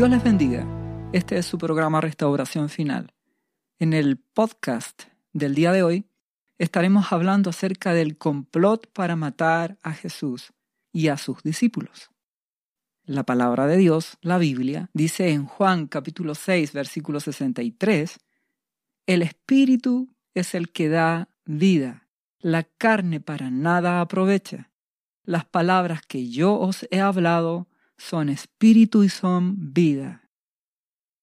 Dios les bendiga. Este es su programa Restauración Final. En el podcast del día de hoy estaremos hablando acerca del complot para matar a Jesús y a sus discípulos. La palabra de Dios, la Biblia, dice en Juan capítulo 6, versículo 63, El Espíritu es el que da vida, la carne para nada aprovecha. Las palabras que yo os he hablado son espíritu y son vida.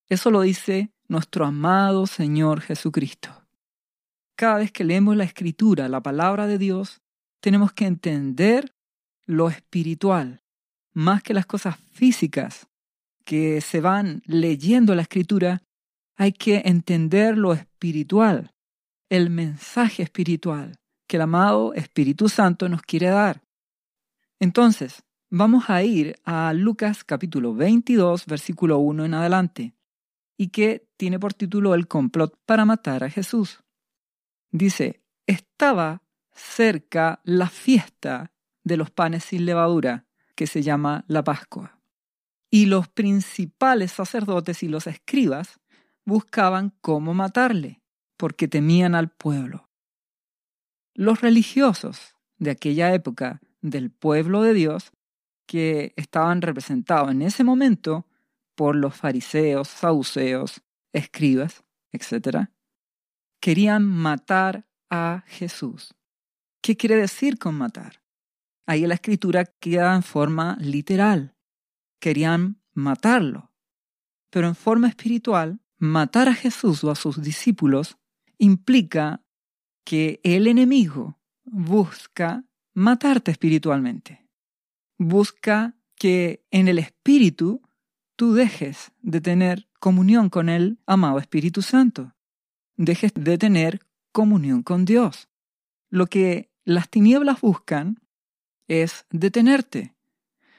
Eso lo dice nuestro amado Señor Jesucristo. Cada vez que leemos la escritura, la palabra de Dios, tenemos que entender lo espiritual, más que las cosas físicas que se van leyendo la escritura, hay que entender lo espiritual, el mensaje espiritual que el amado Espíritu Santo nos quiere dar. Entonces, vamos a ir a Lucas capítulo 22, versículo 1 en adelante y que tiene por título El complot para matar a Jesús. Dice, estaba cerca la fiesta de los panes sin levadura, que se llama la Pascua. Y los principales sacerdotes y los escribas buscaban cómo matarle, porque temían al pueblo. Los religiosos de aquella época del pueblo de Dios, que estaban representados en ese momento por los fariseos, saduceos, escribas, etc., querían matar a Jesús. ¿Qué quiere decir con matar? Ahí la escritura queda en forma literal. Querían matarlo. Pero en forma espiritual, matar a Jesús o a sus discípulos implica que el enemigo busca matarte espiritualmente. Busca que en el espíritu tú dejes de tener comunión con el amado Espíritu Santo. Dejes de tener comunión con Dios. Lo que las tinieblas buscan es detenerte.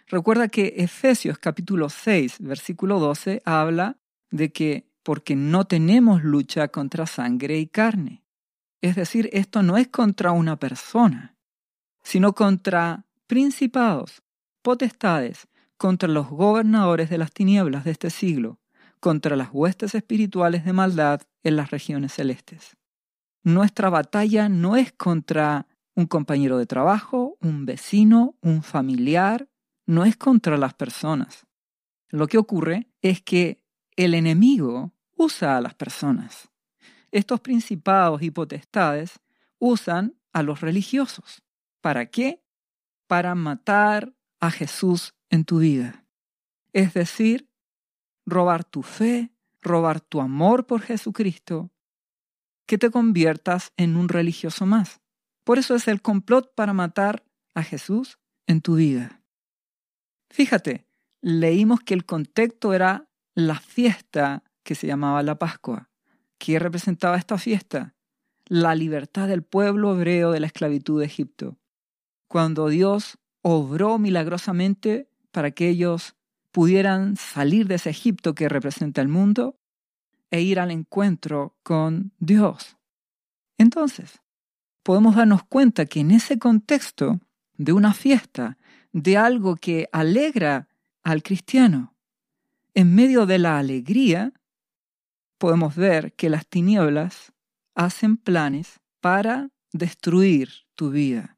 Recuerda que Efesios capítulo 6, versículo 12 habla de que porque no tenemos lucha contra sangre y carne. Es decir, esto no es contra una persona, sino contra principados, potestades, contra los gobernadores de las tinieblas de este siglo, contra las huestes espirituales de maldad en las regiones celestes. Nuestra batalla no es contra un compañero de trabajo, un vecino, un familiar, no es contra las personas. Lo que ocurre es que el enemigo usa a las personas. Estos principados y potestades usan a los religiosos. ¿Para qué? Para matar a Jesús en tu vida. Es decir, robar tu fe, robar tu amor por Jesucristo, que te conviertas en un religioso más. Por eso es el complot para matar a Jesús en tu vida. Fíjate, leímos que el contexto era la fiesta que se llamaba la Pascua. ¿Qué representaba esta fiesta? La libertad del pueblo hebreo de la esclavitud de Egipto. Cuando Dios obró milagrosamente para que ellos pudieran salir de ese Egipto que representa el mundo e ir al encuentro con Dios. Entonces, podemos darnos cuenta que en ese contexto de una fiesta, de algo que alegra al cristiano, en medio de la alegría, podemos ver que las tinieblas hacen planes para destruir tu vida,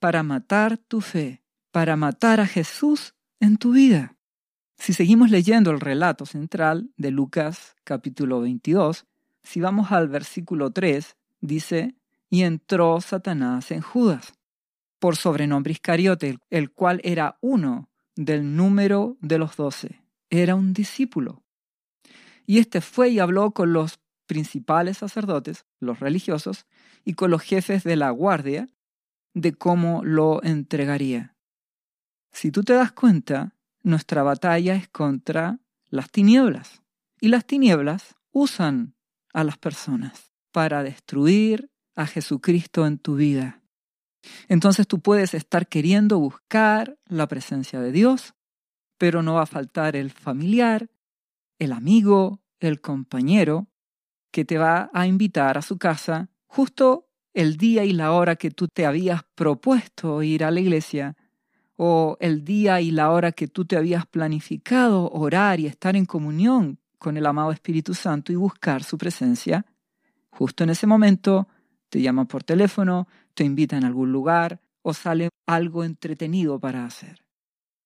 para matar tu fe, para matar a Jesús en tu vida. Si seguimos leyendo el relato central de Lucas capítulo 22, si vamos al versículo 3, dice, y entró Satanás en Judas, por sobrenombre Iscariote, el cual era uno del número de los doce. Era un discípulo. Y éste fue y habló con los principales sacerdotes, los religiosos, y con los jefes de la guardia, de cómo lo entregaría. Si tú te das cuenta, nuestra batalla es contra las tinieblas. Y las tinieblas usan a las personas para destruir a Jesucristo en tu vida. Entonces tú puedes estar queriendo buscar la presencia de Dios, pero no va a faltar el familiar, el amigo, el compañero, que te va a invitar a su casa justo el día y la hora que tú te habías propuesto ir a la iglesia o el día y la hora que tú te habías planificado orar y estar en comunión con el amado Espíritu Santo y buscar su presencia, justo en ese momento te llaman por teléfono, te invitan a algún lugar o sale algo entretenido para hacer.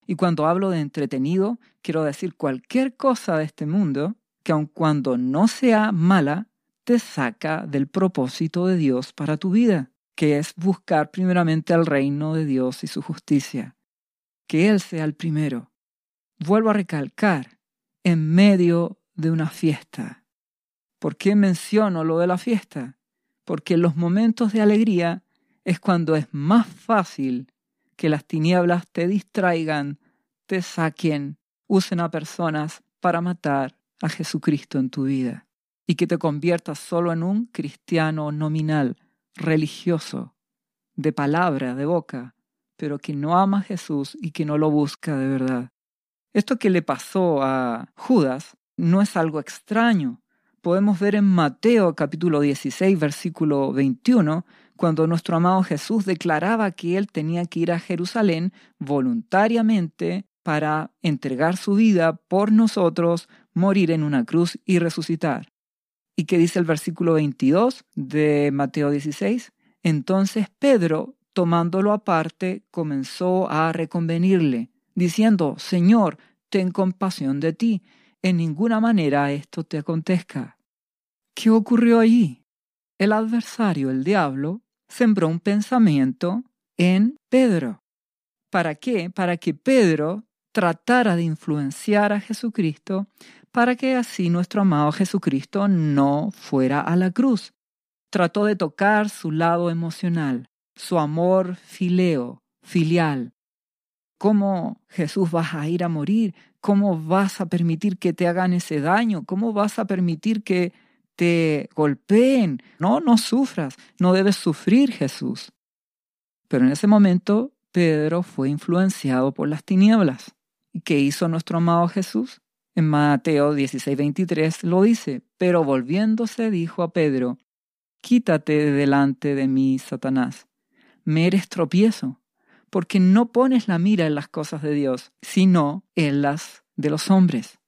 Y cuando hablo de entretenido, quiero decir cualquier cosa de este mundo que aun cuando no sea mala, te saca del propósito de Dios para tu vida, que es buscar primeramente al reino de Dios y su justicia. Que Él sea el primero. Vuelvo a recalcar, en medio de una fiesta. ¿Por qué menciono lo de la fiesta? Porque en los momentos de alegría es cuando es más fácil que las tinieblas te distraigan, te saquen, usen a personas para matar a Jesucristo en tu vida y que te conviertas solo en un cristiano nominal, religioso, de palabra, de boca, pero que no ama a Jesús y que no lo busca de verdad. Esto que le pasó a Judas no es algo extraño. Podemos ver en Mateo capítulo 16, versículo 21, cuando nuestro amado Jesús declaraba que él tenía que ir a Jerusalén voluntariamente para entregar su vida por nosotros, morir en una cruz y resucitar. ¿Y qué dice el versículo 22 de Mateo 16? Entonces Pedro, tomándolo aparte, comenzó a reconvenirle, diciendo, Señor, ten compasión de ti, en ninguna manera esto te acontezca. ¿Qué ocurrió allí? El adversario, el diablo, sembró un pensamiento en Pedro. ¿Para qué? Para que Pedro tratara de influenciar a Jesucristo para que así nuestro amado Jesucristo no fuera a la cruz. Trató de tocar su lado emocional, su amor fileo, filial. ¿Cómo Jesús vas a ir a morir? ¿Cómo vas a permitir que te hagan ese daño? ¿Cómo vas a permitir que te golpeen? No, no sufras, no debes sufrir Jesús. Pero en ese momento Pedro fue influenciado por las tinieblas. ¿Y qué hizo nuestro amado Jesús? En Mateo 16:23 lo dice, pero volviéndose dijo a Pedro, Quítate de delante de mí, Satanás, me eres tropiezo, porque no pones la mira en las cosas de Dios, sino en las de los hombres.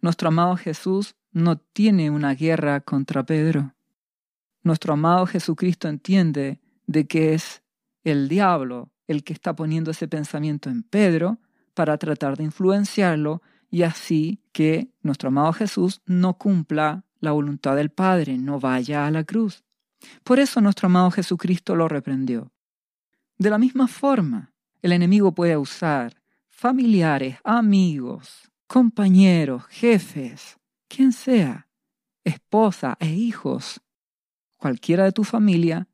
Nuestro amado Jesús no tiene una guerra contra Pedro. Nuestro amado Jesucristo entiende de que es el diablo el que está poniendo ese pensamiento en Pedro para tratar de influenciarlo y así que nuestro amado Jesús no cumpla la voluntad del Padre, no vaya a la cruz. Por eso nuestro amado Jesucristo lo reprendió. De la misma forma, el enemigo puede usar familiares, amigos, compañeros, jefes, quien sea, esposa e hijos, cualquiera de tu familia,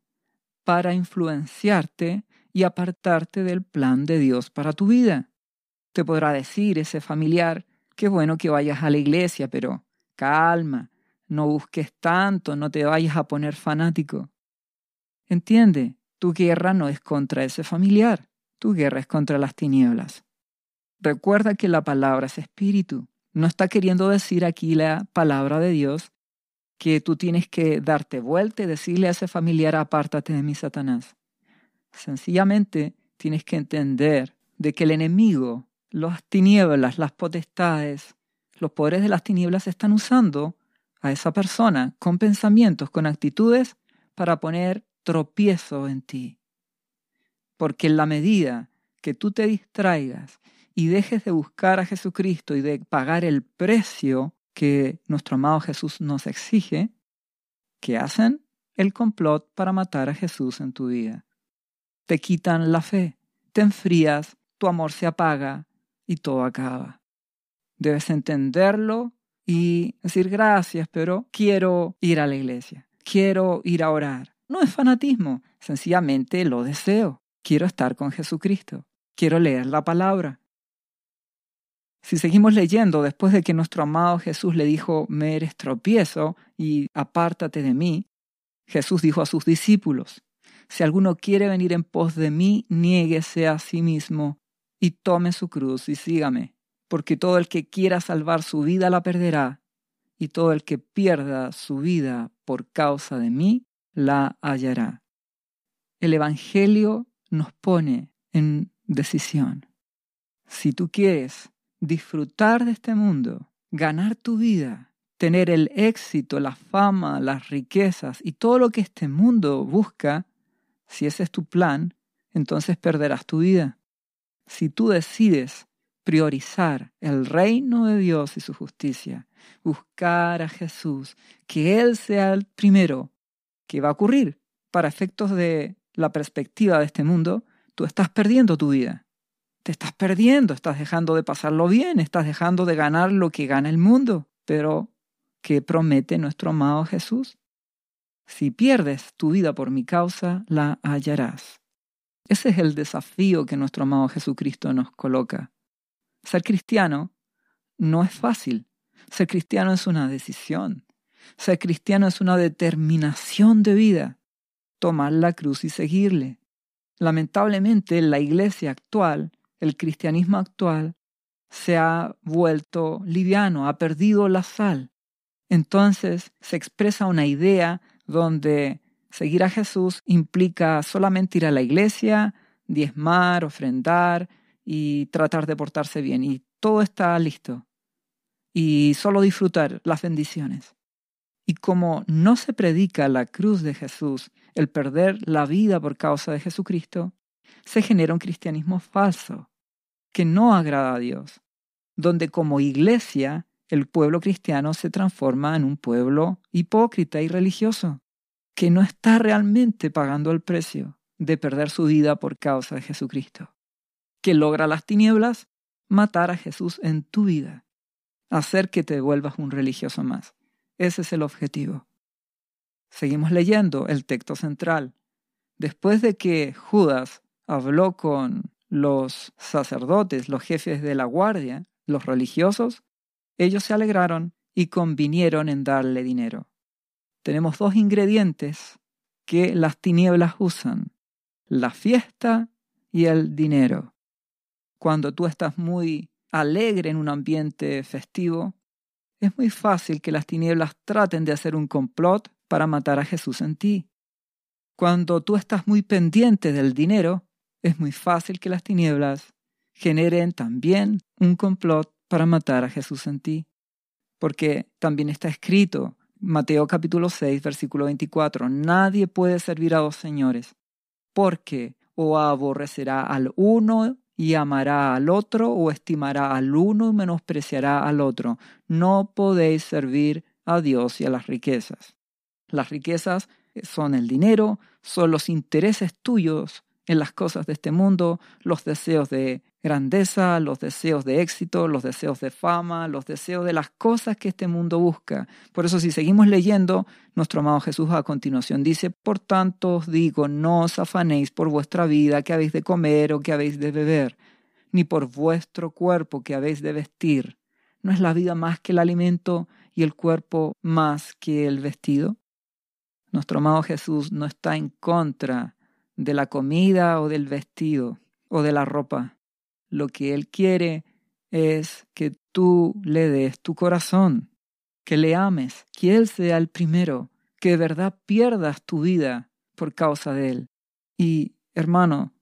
para influenciarte y apartarte del plan de Dios para tu vida. Te podrá decir ese familiar, qué bueno que vayas a la iglesia, pero calma, no busques tanto, no te vayas a poner fanático. Entiende, tu guerra no es contra ese familiar, tu guerra es contra las tinieblas. Recuerda que la palabra es espíritu. No está queriendo decir aquí la palabra de Dios que tú tienes que darte vuelta y decirle a ese familiar, apártate de mí, Satanás. Sencillamente tienes que entender de que el enemigo, las tinieblas, las potestades, los poderes de las tinieblas están usando a esa persona con pensamientos, con actitudes para poner tropiezo en ti. Porque en la medida que tú te distraigas y dejes de buscar a Jesucristo y de pagar el precio que nuestro amado Jesús nos exige, ¿qué hacen? El complot para matar a Jesús en tu vida. Te quitan la fe, te enfrías, tu amor se apaga y todo acaba. Debes entenderlo y decir gracias, pero quiero ir a la iglesia, quiero ir a orar, no es fanatismo, sencillamente lo deseo. Quiero estar con Jesucristo. Quiero leer la palabra. Si seguimos leyendo después de que nuestro amado Jesús le dijo, me eres tropiezo y apártate de mí, Jesús dijo a sus discípulos, si alguno quiere venir en pos de mí, niéguese a sí mismo y tome su cruz y sígame, porque todo el que quiera salvar su vida la perderá, y todo el que pierda su vida por causa de mí la hallará. El Evangelio nos pone en decisión. Si tú quieres disfrutar de este mundo, ganar tu vida, tener el éxito, la fama, las riquezas y todo lo que este mundo busca, si ese es tu plan, entonces perderás tu vida. Si tú decides priorizar el reino de Dios y su justicia, buscar a Jesús, que Él sea el primero, que va a ocurrir para efectos de la perspectiva de este mundo, tú estás perdiendo tu vida. Te estás perdiendo, estás dejando de pasarlo bien, estás dejando de ganar lo que gana el mundo. Pero, ¿qué promete nuestro amado Jesús? Si pierdes tu vida por mi causa, la hallarás. Ese es el desafío que nuestro amado Jesucristo nos coloca. Ser cristiano no es fácil. Ser cristiano es una decisión. Ser cristiano es una determinación de vida. Tomar la cruz y seguirle. Lamentablemente, la iglesia actual, el cristianismo actual, se ha vuelto liviano, ha perdido la sal. Entonces se expresa una idea donde seguir a Jesús implica solamente ir a la iglesia, diezmar, ofrendar y tratar de portarse bien. Y todo está listo. Y solo disfrutar las bendiciones. Y como no se predica la cruz de Jesús, el perder la vida por causa de Jesucristo, se genera un cristianismo falso, que no agrada a Dios, donde como iglesia el pueblo cristiano se transforma en un pueblo hipócrita y religioso, que no está realmente pagando el precio de perder su vida por causa de Jesucristo, que logra las tinieblas matar a Jesús en tu vida, hacer que te vuelvas un religioso más. Ese es el objetivo. Seguimos leyendo el texto central. Después de que Judas habló con los sacerdotes, los jefes de la guardia, los religiosos, ellos se alegraron y convinieron en darle dinero. Tenemos dos ingredientes que las tinieblas usan, la fiesta y el dinero. Cuando tú estás muy alegre en un ambiente festivo, es muy fácil que las tinieblas traten de hacer un complot para matar a Jesús en ti. Cuando tú estás muy pendiente del dinero, es muy fácil que las tinieblas generen también un complot para matar a Jesús en ti. Porque también está escrito, Mateo capítulo 6, versículo 24, nadie puede servir a dos señores, porque o aborrecerá al uno y amará al otro o estimará al uno y menospreciará al otro. No podéis servir a Dios y a las riquezas. Las riquezas son el dinero, son los intereses tuyos en las cosas de este mundo, los deseos de grandeza, los deseos de éxito, los deseos de fama, los deseos de las cosas que este mundo busca. Por eso si seguimos leyendo, nuestro amado Jesús a continuación dice, por tanto os digo, no os afanéis por vuestra vida que habéis de comer o que habéis de beber, ni por vuestro cuerpo que habéis de vestir. ¿No es la vida más que el alimento y el cuerpo más que el vestido? Nuestro amado Jesús no está en contra de la comida o del vestido o de la ropa. Lo que Él quiere es que tú le des tu corazón, que le ames, que Él sea el primero, que de verdad pierdas tu vida por causa de Él. Y, hermano,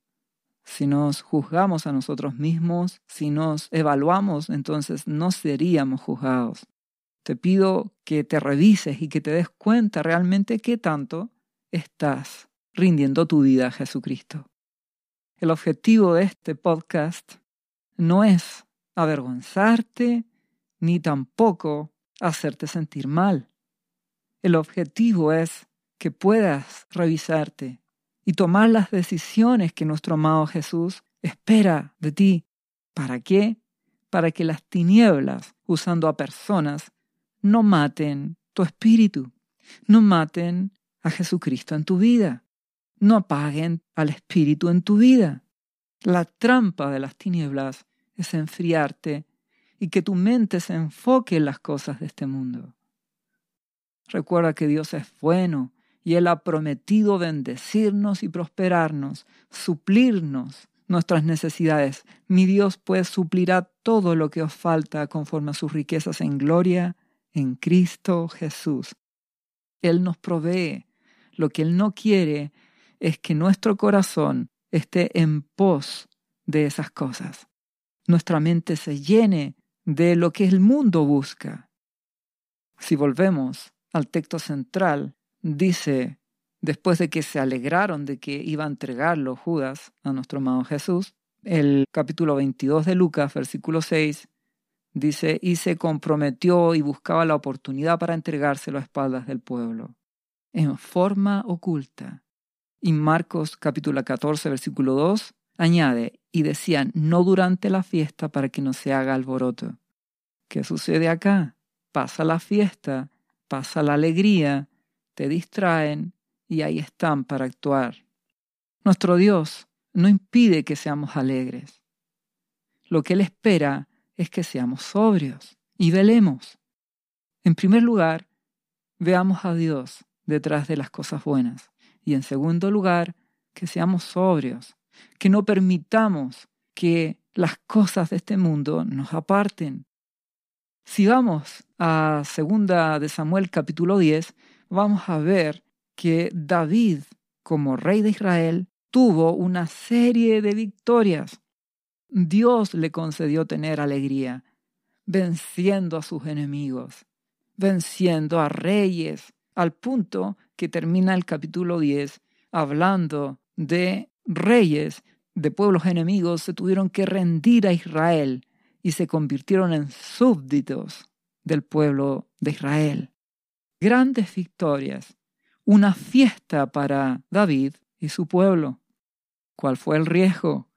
si nos juzgamos a nosotros mismos, si nos evaluamos, entonces no seríamos juzgados. Te pido que te revises y que te des cuenta realmente qué tanto estás rindiendo tu vida a Jesucristo. El objetivo de este podcast no es avergonzarte ni tampoco hacerte sentir mal. El objetivo es que puedas revisarte y tomar las decisiones que nuestro amado Jesús espera de ti. ¿Para qué? Para que las tinieblas, usando a personas, no maten tu espíritu, no maten a Jesucristo en tu vida no apaguen al Espíritu en tu vida. La trampa de las tinieblas es enfriarte y que tu mente se enfoque en las cosas de este mundo. Recuerda que Dios es bueno y Él ha prometido bendecirnos y prosperarnos, suplirnos nuestras necesidades. Mi Dios pues suplirá todo lo que os falta conforme a sus riquezas en gloria en Cristo Jesús. Él nos provee. Lo que Él no quiere es que nuestro corazón esté en pos de esas cosas. Nuestra mente se llene de lo que el mundo busca. Si volvemos al texto central, dice, después de que se alegraron de que iba a entregarlo Judas a nuestro amado Jesús, el capítulo 22 de Lucas, versículo 6, dice, y se comprometió y buscaba la oportunidad para entregárselo a espaldas del pueblo, en forma oculta. Y Marcos capítulo 14, versículo 2, añade, y decían, no durante la fiesta para que no se haga alboroto. ¿Qué sucede acá? Pasa la fiesta, pasa la alegría, te distraen y ahí están para actuar. Nuestro Dios no impide que seamos alegres. Lo que Él espera es que seamos sobrios y velemos. En primer lugar, veamos a Dios detrás de las cosas buenas. Y en segundo lugar, que seamos sobrios, que no permitamos que las cosas de este mundo nos aparten. Si vamos a segunda de Samuel capítulo 10, vamos a ver que David, como rey de Israel, tuvo una serie de victorias. Dios le concedió tener alegría, venciendo a sus enemigos, venciendo a reyes, al punto que termina el capítulo 10 hablando de reyes de pueblos enemigos se tuvieron que rendir a Israel y se convirtieron en súbditos del pueblo de Israel. Grandes victorias, una fiesta para David y su pueblo. ¿Cuál fue el riesgo?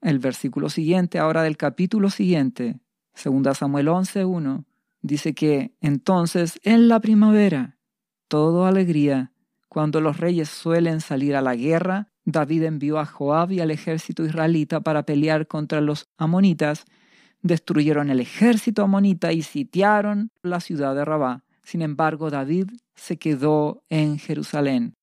El versículo siguiente, ahora del capítulo siguiente, 2 Samuel 11.1, dice que entonces en la primavera, todo alegría, cuando los reyes suelen salir a la guerra, David envió a Joab y al ejército israelita para pelear contra los amonitas, destruyeron el ejército amonita y sitiaron la ciudad de Rabá. Sin embargo, David se quedó en Jerusalén.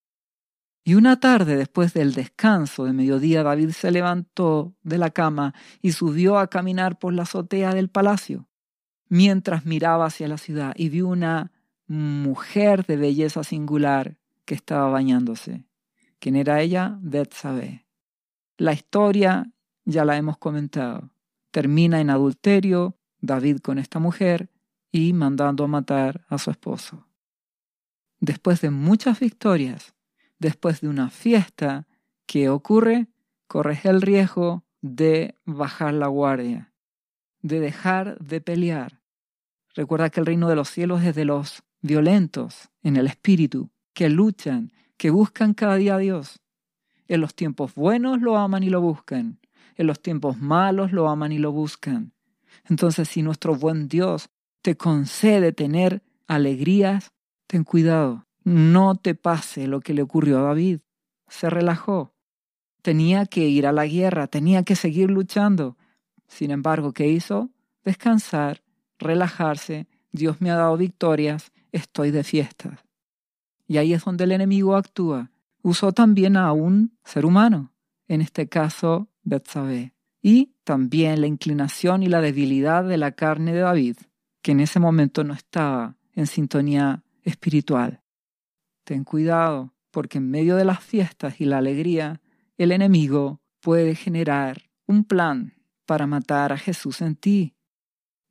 Y una tarde después del descanso de mediodía, David se levantó de la cama y subió a caminar por la azotea del palacio, mientras miraba hacia la ciudad y vio una mujer de belleza singular que estaba bañándose. ¿Quién era ella? Betsabé. La historia ya la hemos comentado. Termina en adulterio, David con esta mujer y mandando a matar a su esposo. Después de muchas victorias, después de una fiesta, ¿qué ocurre? Corres el riesgo de bajar la guardia, de dejar de pelear. Recuerda que el reino de los cielos es de los violentos en el espíritu, que luchan, que buscan cada día a Dios. En los tiempos buenos lo aman y lo buscan. En los tiempos malos lo aman y lo buscan. Entonces, si nuestro buen Dios te concede tener alegrías, ten cuidado. No te pase lo que le ocurrió a David. Se relajó. Tenía que ir a la guerra, tenía que seguir luchando. Sin embargo, ¿qué hizo? Descansar, relajarse. Dios me ha dado victorias, estoy de fiesta. Y ahí es donde el enemigo actúa. Usó también a un ser humano, en este caso Betsabé, y también la inclinación y la debilidad de la carne de David, que en ese momento no estaba en sintonía espiritual. Ten cuidado, porque en medio de las fiestas y la alegría, el enemigo puede generar un plan para matar a Jesús en ti.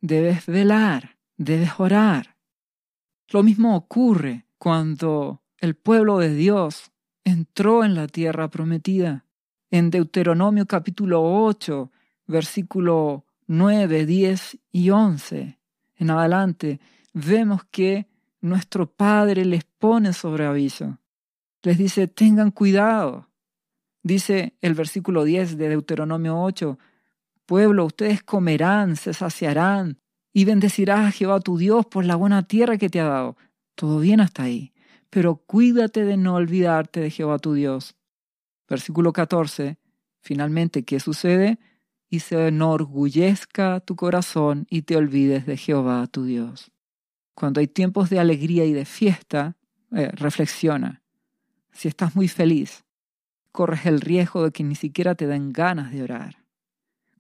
Debes velar, debes orar. Lo mismo ocurre cuando el pueblo de Dios entró en la tierra prometida. En Deuteronomio capítulo 8, versículo 9, 10 y 11 en adelante, vemos que nuestro Padre les pone sobre aviso. Les dice, tengan cuidado. Dice el versículo 10 de Deuteronomio 8, Pueblo, ustedes comerán, se saciarán y bendecirás a Jehová tu Dios por la buena tierra que te ha dado. Todo bien hasta ahí, pero cuídate de no olvidarte de Jehová tu Dios. Versículo 14, finalmente, ¿qué sucede? Y se enorgullezca tu corazón y te olvides de Jehová tu Dios. Cuando hay tiempos de alegría y de fiesta, eh, reflexiona. Si estás muy feliz, corres el riesgo de que ni siquiera te den ganas de orar.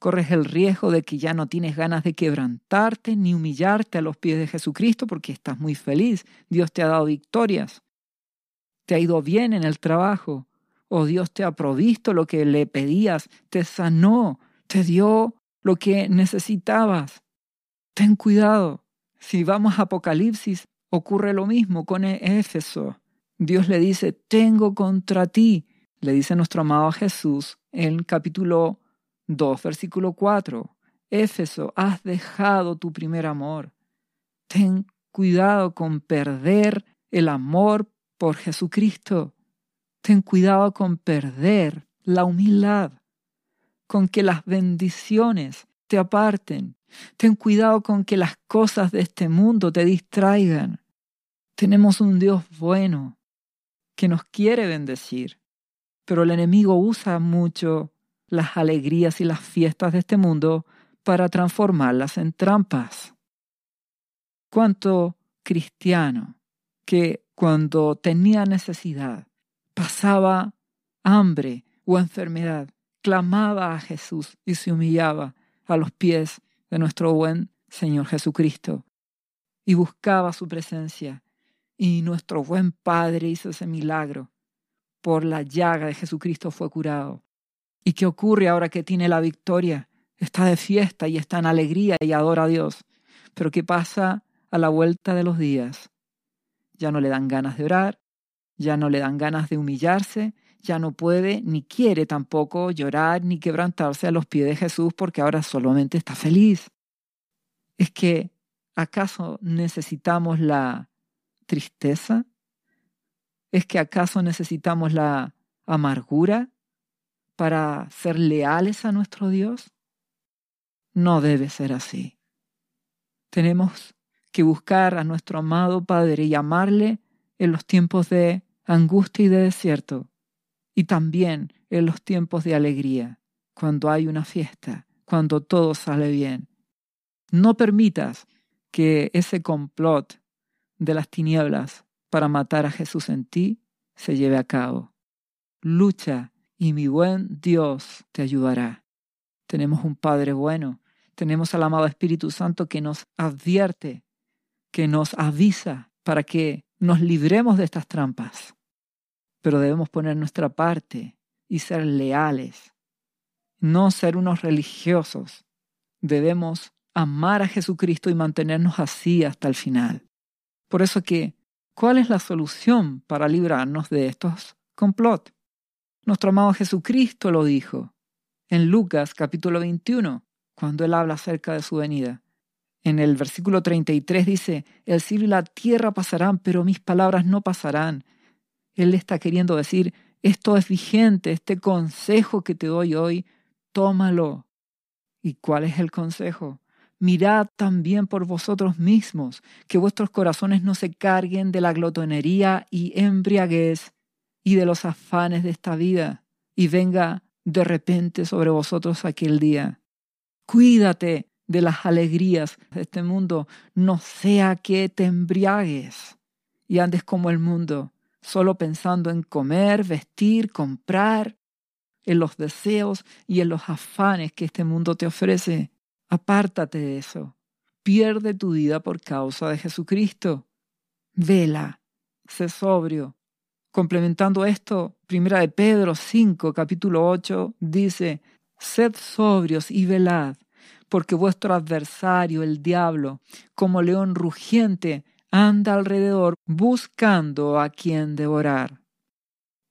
Corres el riesgo de que ya no tienes ganas de quebrantarte ni humillarte a los pies de Jesucristo porque estás muy feliz. Dios te ha dado victorias. Te ha ido bien en el trabajo o Dios te ha provisto lo que le pedías, te sanó, te dio lo que necesitabas. Ten cuidado. Si vamos a Apocalipsis, ocurre lo mismo con Éfeso. Dios le dice, tengo contra ti, le dice nuestro amado Jesús en capítulo 2, versículo 4. Éfeso, has dejado tu primer amor. Ten cuidado con perder el amor por Jesucristo. Ten cuidado con perder la humildad, con que las bendiciones te aparten. Ten cuidado con que las cosas de este mundo te distraigan. Tenemos un Dios bueno que nos quiere bendecir, pero el enemigo usa mucho las alegrías y las fiestas de este mundo para transformarlas en trampas. ¿Cuánto cristiano que cuando tenía necesidad, pasaba hambre o enfermedad, clamaba a Jesús y se humillaba a los pies de nuestro buen Señor Jesucristo y buscaba su presencia. Y nuestro buen Padre hizo ese milagro. Por la llaga de Jesucristo fue curado. ¿Y qué ocurre ahora que tiene la victoria? Está de fiesta y está en alegría y adora a Dios. Pero ¿qué pasa a la vuelta de los días? Ya no le dan ganas de orar, ya no le dan ganas de humillarse, ya no puede ni quiere tampoco llorar ni quebrantarse a los pies de Jesús porque ahora solamente está feliz. Es que, ¿acaso necesitamos la tristeza? ¿Es que acaso necesitamos la amargura para ser leales a nuestro Dios? No debe ser así. Tenemos que buscar a nuestro amado Padre y amarle en los tiempos de angustia y de desierto, y también en los tiempos de alegría, cuando hay una fiesta, cuando todo sale bien. No permitas que ese complot de las tinieblas para matar a Jesús en ti se lleve a cabo. Lucha y mi buen Dios te ayudará. Tenemos un Padre bueno, tenemos al amado Espíritu Santo que nos advierte, que nos avisa para que nos libremos de estas trampas pero debemos poner nuestra parte y ser leales, no ser unos religiosos. Debemos amar a Jesucristo y mantenernos así hasta el final. Por eso que, ¿cuál es la solución para librarnos de estos complot? Nuestro amado Jesucristo lo dijo en Lucas capítulo 21, cuando él habla acerca de su venida. En el versículo 33 dice, el cielo y la tierra pasarán, pero mis palabras no pasarán. Él está queriendo decir, esto es vigente, este consejo que te doy hoy, tómalo. ¿Y cuál es el consejo? Mirad también por vosotros mismos, que vuestros corazones no se carguen de la glotonería y embriaguez y de los afanes de esta vida, y venga de repente sobre vosotros aquel día. Cuídate de las alegrías de este mundo, no sea que te embriagues y andes como el mundo, solo pensando en comer, vestir, comprar, en los deseos y en los afanes que este mundo te ofrece. Apártate de eso. Pierde tu vida por causa de Jesucristo. Vela, sé sobrio. Complementando esto, Primera de Pedro 5, capítulo 8, dice, Sed sobrios y velad, porque vuestro adversario, el diablo, como león rugiente, anda alrededor buscando a quien devorar.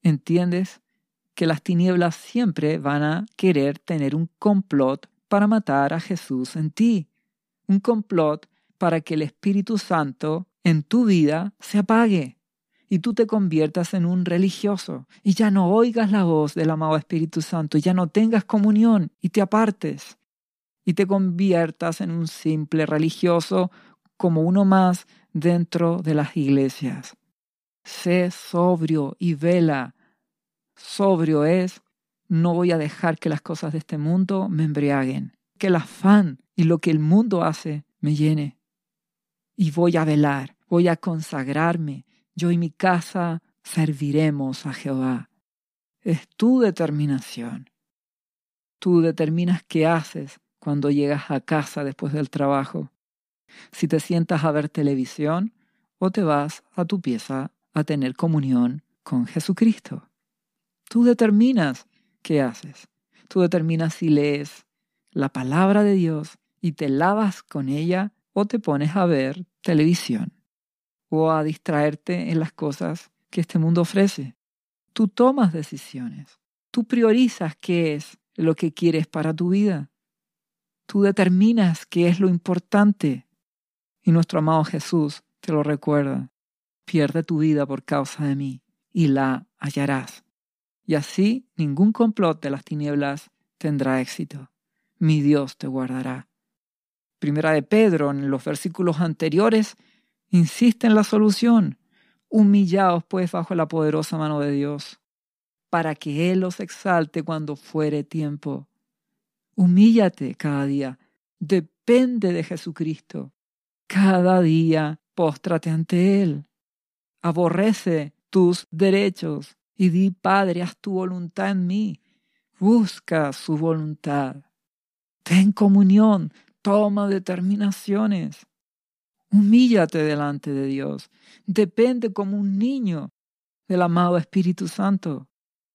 ¿Entiendes? Que las tinieblas siempre van a querer tener un complot para matar a Jesús en ti. Un complot para que el Espíritu Santo en tu vida se apague y tú te conviertas en un religioso y ya no oigas la voz del amado Espíritu Santo, ya no tengas comunión y te apartes y te conviertas en un simple religioso como uno más dentro de las iglesias. Sé sobrio y vela. Sobrio es, no voy a dejar que las cosas de este mundo me embriaguen, que el afán y lo que el mundo hace me llene. Y voy a velar, voy a consagrarme. Yo y mi casa serviremos a Jehová. Es tu determinación. Tú determinas qué haces cuando llegas a casa después del trabajo si te sientas a ver televisión o te vas a tu pieza a tener comunión con Jesucristo. Tú determinas qué haces. Tú determinas si lees la palabra de Dios y te lavas con ella o te pones a ver televisión o a distraerte en las cosas que este mundo ofrece. Tú tomas decisiones. Tú priorizas qué es lo que quieres para tu vida. Tú determinas qué es lo importante. Y nuestro amado Jesús te lo recuerda. Pierde tu vida por causa de mí y la hallarás. Y así ningún complot de las tinieblas tendrá éxito. Mi Dios te guardará. Primera de Pedro, en los versículos anteriores, insiste en la solución. Humillaos pues bajo la poderosa mano de Dios, para que Él os exalte cuando fuere tiempo. Humíllate cada día. Depende de Jesucristo. Cada día póstrate ante Él. Aborrece tus derechos y di, Padre, haz tu voluntad en mí. Busca su voluntad. Ten comunión, toma determinaciones. Humíllate delante de Dios. Depende como un niño del amado Espíritu Santo.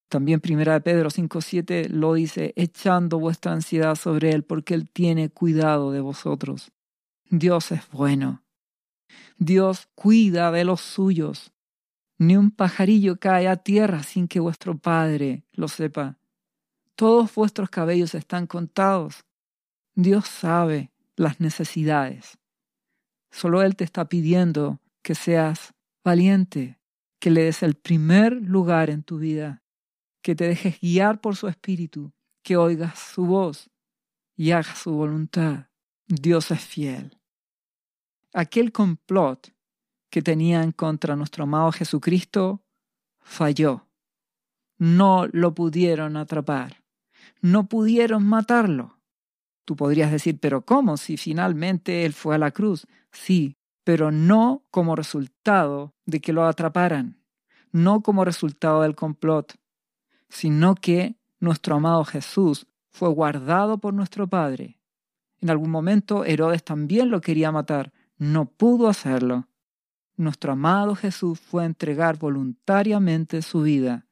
También Primera de Pedro 5.7 lo dice, echando vuestra ansiedad sobre Él, porque Él tiene cuidado de vosotros. Dios es bueno. Dios cuida de los suyos. Ni un pajarillo cae a tierra sin que vuestro Padre lo sepa. Todos vuestros cabellos están contados. Dios sabe las necesidades. Solo Él te está pidiendo que seas valiente, que le des el primer lugar en tu vida, que te dejes guiar por su espíritu, que oigas su voz y hagas su voluntad. Dios es fiel. Aquel complot que tenían contra nuestro amado Jesucristo falló. No lo pudieron atrapar. No pudieron matarlo. Tú podrías decir, pero ¿cómo si finalmente Él fue a la cruz? Sí, pero no como resultado de que lo atraparan, no como resultado del complot, sino que nuestro amado Jesús fue guardado por nuestro Padre. En algún momento Herodes también lo quería matar, no pudo hacerlo. Nuestro amado Jesús fue a entregar voluntariamente su vida,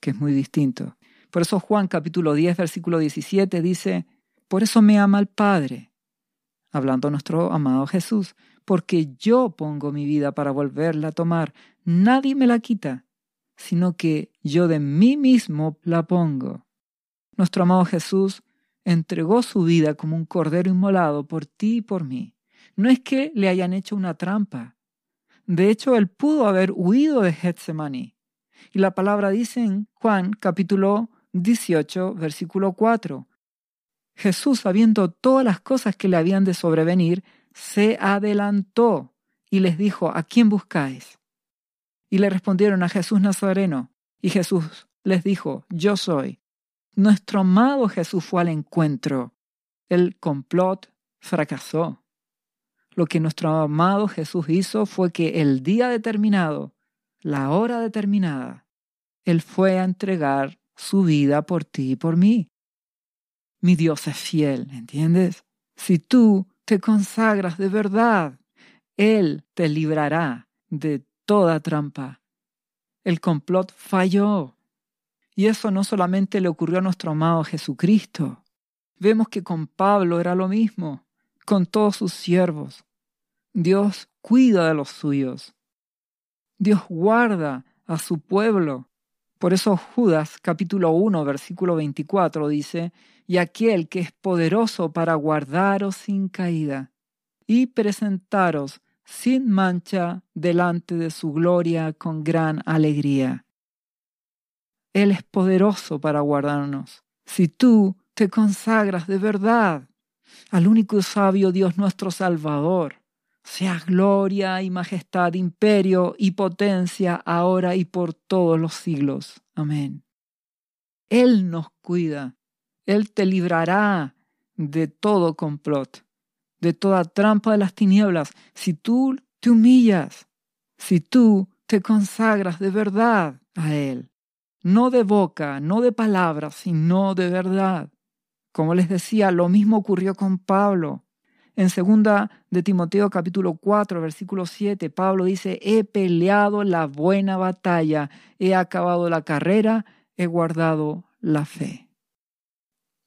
que es muy distinto. Por eso Juan capítulo 10, versículo 17 dice, por eso me ama el Padre, hablando nuestro amado Jesús, porque yo pongo mi vida para volverla a tomar. Nadie me la quita, sino que yo de mí mismo la pongo. Nuestro amado Jesús entregó su vida como un cordero inmolado por ti y por mí. No es que le hayan hecho una trampa. De hecho, él pudo haber huido de Getsemaní. Y la palabra dice en Juan capítulo 18, versículo 4, Jesús, sabiendo todas las cosas que le habían de sobrevenir, se adelantó y les dijo, ¿a quién buscáis? Y le respondieron a Jesús Nazareno. Y Jesús les dijo, yo soy. Nuestro amado Jesús fue al encuentro. El complot fracasó. Lo que nuestro amado Jesús hizo fue que el día determinado, la hora determinada, Él fue a entregar su vida por ti y por mí mi Dios es fiel, ¿entiendes? Si tú te consagras de verdad, Él te librará de toda trampa. El complot falló. Y eso no solamente le ocurrió a nuestro amado Jesucristo. Vemos que con Pablo era lo mismo, con todos sus siervos. Dios cuida de los suyos. Dios guarda a su pueblo. Por eso Judas capítulo 1 versículo 24 dice, y aquel que es poderoso para guardaros sin caída y presentaros sin mancha delante de su gloria con gran alegría. Él es poderoso para guardarnos. Si tú te consagras de verdad al único sabio Dios nuestro Salvador, sea gloria y majestad, imperio y potencia ahora y por todos los siglos. Amén. Él nos cuida él te librará de todo complot, de toda trampa de las tinieblas, si tú te humillas, si tú te consagras de verdad a Él. No de boca, no de palabras, sino de verdad. Como les decía, lo mismo ocurrió con Pablo. En segunda de Timoteo capítulo 4, versículo 7, Pablo dice, he peleado la buena batalla, he acabado la carrera, he guardado la fe.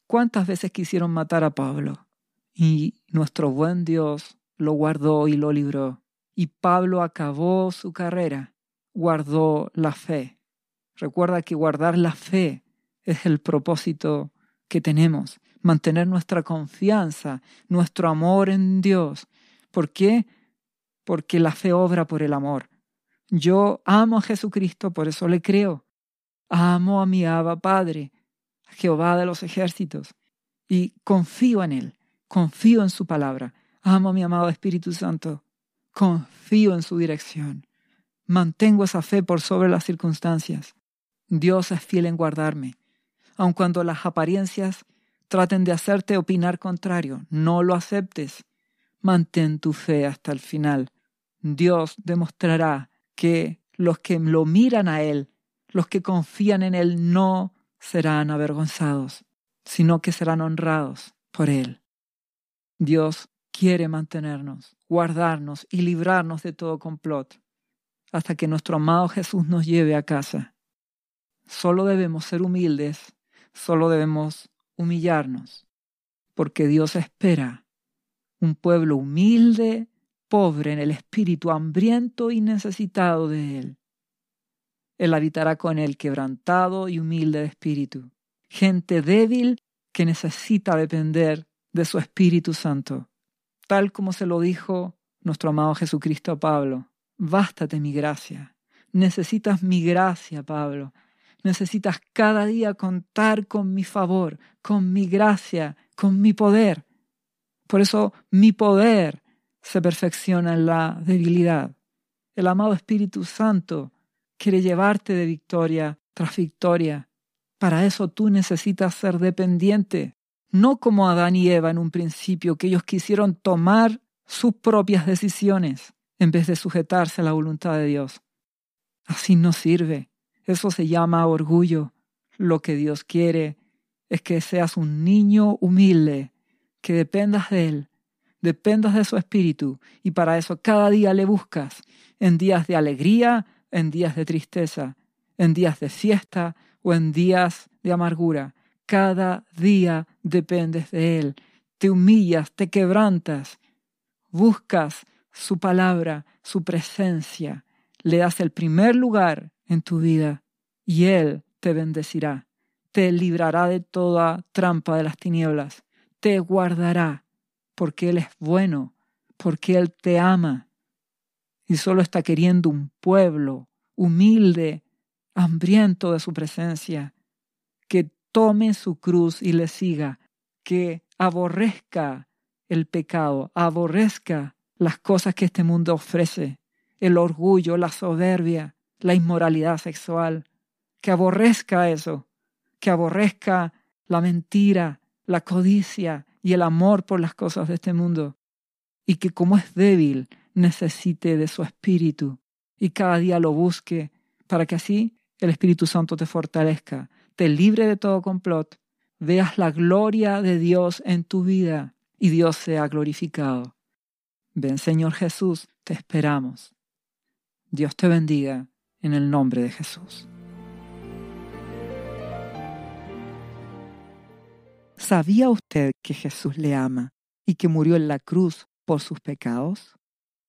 ¿Cuántas veces quisieron matar a Pablo? Y nuestro buen Dios lo guardó y lo libró. Y Pablo acabó su carrera, guardó la fe. Recuerda que guardar la fe es el propósito que tenemos, mantener nuestra confianza, nuestro amor en Dios. ¿Por qué? Porque la fe obra por el amor. Yo amo a Jesucristo, por eso le creo. Amo a mi Abba Padre, Jehová de los ejércitos, y confío en Él, confío en su palabra. Amo a mi amado Espíritu Santo, confío en su dirección. Mantengo esa fe por sobre las circunstancias. Dios es fiel en guardarme, aun cuando las apariencias traten de hacerte opinar contrario. No lo aceptes. Mantén tu fe hasta el final. Dios demostrará que los que lo miran a Él, los que confían en Él, no serán avergonzados, sino que serán honrados por Él. Dios quiere mantenernos, guardarnos y librarnos de todo complot, hasta que nuestro amado Jesús nos lleve a casa. Solo debemos ser humildes, solo debemos humillarnos, porque Dios espera un pueblo humilde, pobre en el espíritu, hambriento y necesitado de Él. Él habitará con el quebrantado y humilde de espíritu, gente débil que necesita depender de su Espíritu Santo, tal como se lo dijo nuestro amado Jesucristo a Pablo. Bástate mi gracia. Necesitas mi gracia, Pablo. Necesitas cada día contar con mi favor, con mi gracia, con mi poder. Por eso mi poder se perfecciona en la debilidad. El amado Espíritu Santo quiere llevarte de victoria tras victoria. Para eso tú necesitas ser dependiente, no como Adán y Eva en un principio, que ellos quisieron tomar sus propias decisiones en vez de sujetarse a la voluntad de Dios. Así no sirve. Eso se llama orgullo. Lo que Dios quiere es que seas un niño humilde, que dependas de Él, dependas de su espíritu, y para eso cada día le buscas, en días de alegría, en días de tristeza, en días de fiesta o en días de amargura. Cada día dependes de Él, te humillas, te quebrantas, buscas su palabra, su presencia, le das el primer lugar en tu vida y Él te bendecirá, te librará de toda trampa de las tinieblas, te guardará, porque Él es bueno, porque Él te ama y solo está queriendo un pueblo humilde, hambriento de su presencia, que tome su cruz y le siga, que aborrezca el pecado, aborrezca las cosas que este mundo ofrece, el orgullo, la soberbia, la inmoralidad sexual, que aborrezca eso, que aborrezca la mentira, la codicia y el amor por las cosas de este mundo, y que como es débil necesite de su espíritu y cada día lo busque para que así el Espíritu Santo te fortalezca, te libre de todo complot, veas la gloria de Dios en tu vida y Dios sea glorificado. Ven Señor Jesús, te esperamos. Dios te bendiga en el nombre de Jesús. ¿Sabía usted que Jesús le ama y que murió en la cruz por sus pecados?